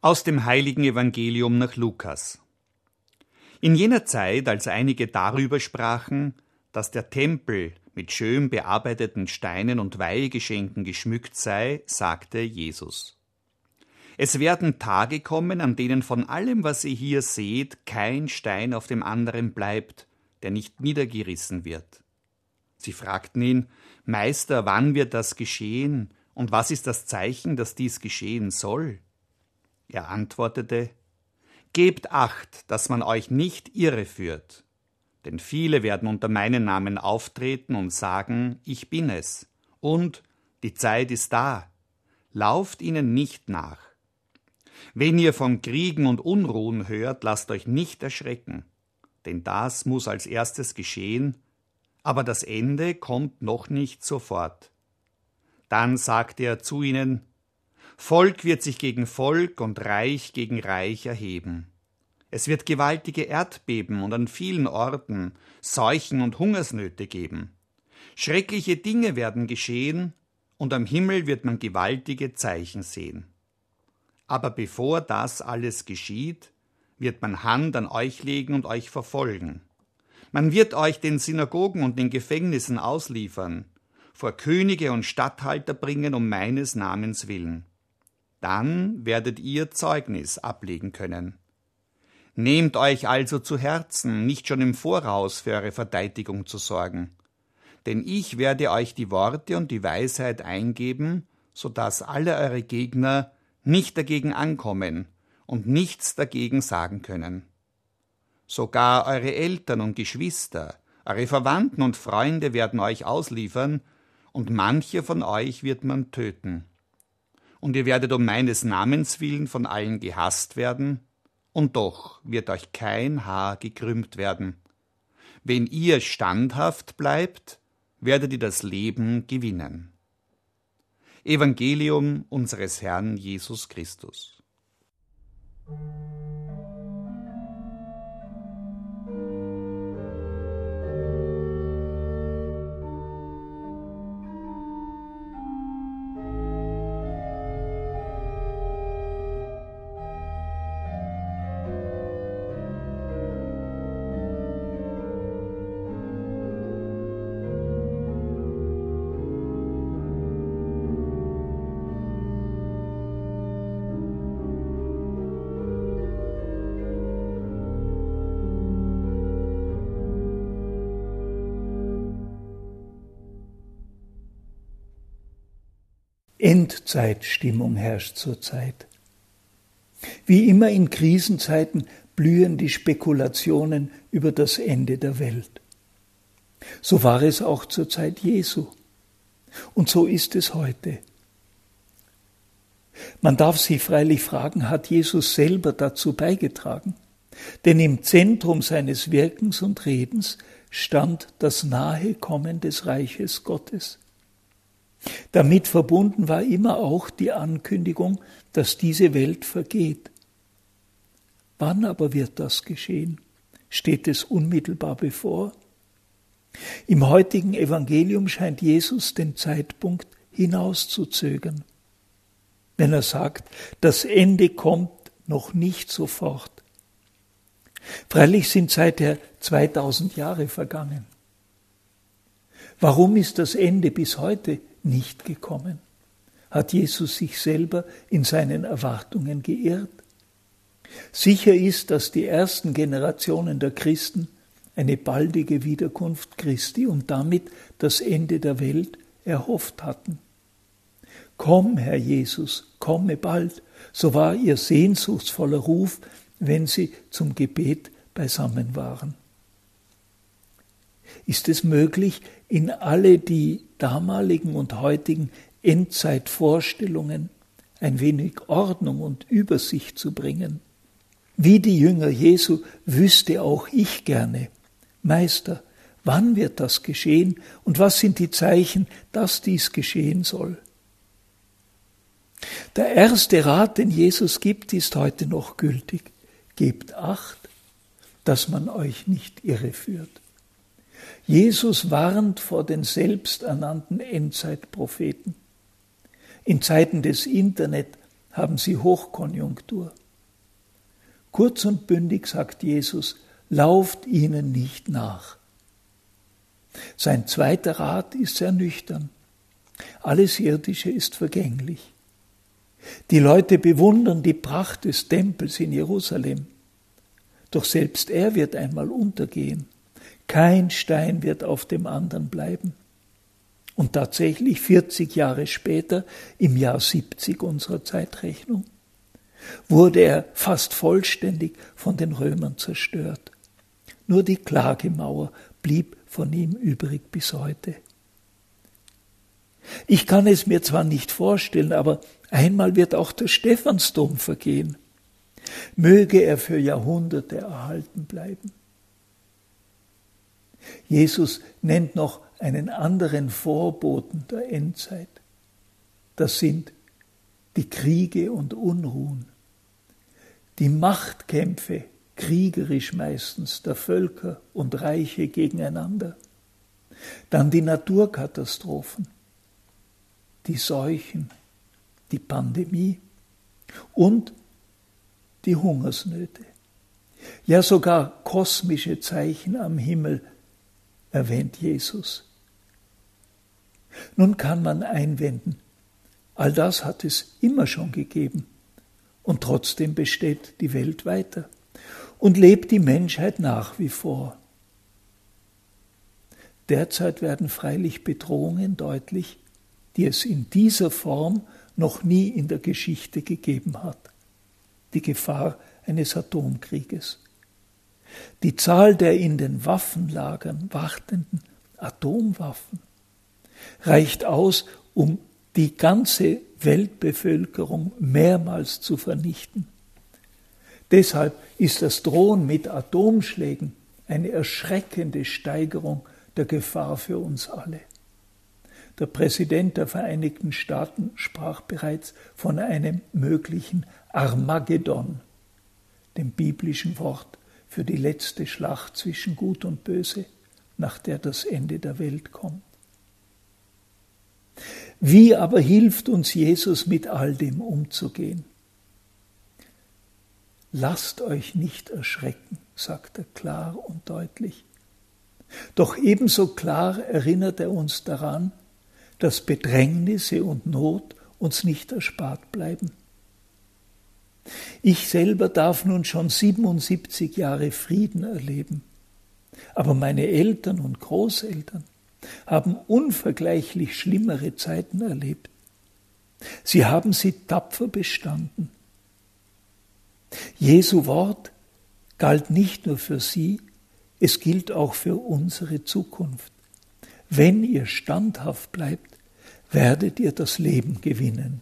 Aus dem heiligen Evangelium nach Lukas. In jener Zeit, als einige darüber sprachen, dass der Tempel mit schön bearbeiteten Steinen und Weihegeschenken geschmückt sei, sagte Jesus. Es werden Tage kommen, an denen von allem, was ihr hier seht, kein Stein auf dem anderen bleibt, der nicht niedergerissen wird. Sie fragten ihn, Meister, wann wird das geschehen, und was ist das Zeichen, dass dies geschehen soll? Er antwortete Gebt acht, dass man euch nicht irreführt, denn viele werden unter meinen Namen auftreten und sagen, ich bin es, und die Zeit ist da. Lauft ihnen nicht nach. Wenn ihr von Kriegen und Unruhen hört, lasst euch nicht erschrecken, denn das muss als erstes geschehen, aber das Ende kommt noch nicht sofort. Dann sagte er zu ihnen, Volk wird sich gegen Volk und Reich gegen Reich erheben. Es wird gewaltige Erdbeben und an vielen Orten Seuchen und Hungersnöte geben. Schreckliche Dinge werden geschehen, und am Himmel wird man gewaltige Zeichen sehen. Aber bevor das alles geschieht, wird man Hand an euch legen und euch verfolgen. Man wird euch den Synagogen und den Gefängnissen ausliefern, vor Könige und Statthalter bringen um meines Namens willen. Dann werdet ihr Zeugnis ablegen können. Nehmt euch also zu Herzen, nicht schon im Voraus für eure Verteidigung zu sorgen. Denn ich werde euch die Worte und die Weisheit eingeben, so dass alle eure Gegner nicht dagegen ankommen und nichts dagegen sagen können. Sogar eure Eltern und Geschwister, eure Verwandten und Freunde werden euch ausliefern, und manche von euch wird man töten und ihr werdet um meines Namens willen von allen gehasst werden, und doch wird euch kein Haar gekrümmt werden. Wenn ihr standhaft bleibt, werdet ihr das Leben gewinnen. Evangelium unseres Herrn Jesus Christus. Endzeitstimmung herrscht zurzeit. Wie immer in Krisenzeiten blühen die Spekulationen über das Ende der Welt. So war es auch zur Zeit Jesu. Und so ist es heute. Man darf sich freilich fragen, hat Jesus selber dazu beigetragen? Denn im Zentrum seines Wirkens und Redens stand das nahe Kommen des Reiches Gottes. Damit verbunden war immer auch die Ankündigung, dass diese Welt vergeht. Wann aber wird das geschehen? Steht es unmittelbar bevor? Im heutigen Evangelium scheint Jesus den Zeitpunkt hinauszuzögern. Wenn er sagt, das Ende kommt noch nicht sofort. Freilich sind seither 2000 Jahre vergangen. Warum ist das Ende bis heute nicht gekommen? Hat Jesus sich selber in seinen Erwartungen geirrt? Sicher ist, dass die ersten Generationen der Christen eine baldige Wiederkunft Christi und damit das Ende der Welt erhofft hatten. Komm, Herr Jesus, komme bald, so war ihr sehnsuchtsvoller Ruf, wenn sie zum Gebet beisammen waren. Ist es möglich, in alle die damaligen und heutigen Endzeitvorstellungen ein wenig Ordnung und Übersicht zu bringen. Wie die Jünger Jesu wüsste auch ich gerne, Meister, wann wird das geschehen und was sind die Zeichen, dass dies geschehen soll? Der erste Rat, den Jesus gibt, ist heute noch gültig. Gebt acht, dass man euch nicht irreführt. Jesus warnt vor den selbsternannten Endzeitpropheten. In Zeiten des Internet haben sie Hochkonjunktur. Kurz und bündig sagt Jesus, lauft ihnen nicht nach. Sein zweiter Rat ist sehr nüchtern. Alles Irdische ist vergänglich. Die Leute bewundern die Pracht des Tempels in Jerusalem. Doch selbst er wird einmal untergehen. Kein Stein wird auf dem anderen bleiben. Und tatsächlich 40 Jahre später, im Jahr 70 unserer Zeitrechnung, wurde er fast vollständig von den Römern zerstört. Nur die Klagemauer blieb von ihm übrig bis heute. Ich kann es mir zwar nicht vorstellen, aber einmal wird auch der Stephansdom vergehen. Möge er für Jahrhunderte erhalten bleiben. Jesus nennt noch einen anderen Vorboten der Endzeit. Das sind die Kriege und Unruhen, die Machtkämpfe, kriegerisch meistens, der Völker und Reiche gegeneinander, dann die Naturkatastrophen, die Seuchen, die Pandemie und die Hungersnöte. Ja, sogar kosmische Zeichen am Himmel erwähnt Jesus. Nun kann man einwenden, all das hat es immer schon gegeben und trotzdem besteht die Welt weiter und lebt die Menschheit nach wie vor. Derzeit werden freilich Bedrohungen deutlich, die es in dieser Form noch nie in der Geschichte gegeben hat. Die Gefahr eines Atomkrieges. Die Zahl der in den Waffenlagern wartenden Atomwaffen reicht aus, um die ganze Weltbevölkerung mehrmals zu vernichten. Deshalb ist das Drohen mit Atomschlägen eine erschreckende Steigerung der Gefahr für uns alle. Der Präsident der Vereinigten Staaten sprach bereits von einem möglichen Armageddon, dem biblischen Wort für die letzte Schlacht zwischen Gut und Böse, nach der das Ende der Welt kommt. Wie aber hilft uns Jesus mit all dem umzugehen? Lasst euch nicht erschrecken, sagt er klar und deutlich. Doch ebenso klar erinnert er uns daran, dass Bedrängnisse und Not uns nicht erspart bleiben. Ich selber darf nun schon 77 Jahre Frieden erleben, aber meine Eltern und Großeltern haben unvergleichlich schlimmere Zeiten erlebt. Sie haben sie tapfer bestanden. Jesu Wort galt nicht nur für sie, es gilt auch für unsere Zukunft. Wenn ihr standhaft bleibt, werdet ihr das Leben gewinnen.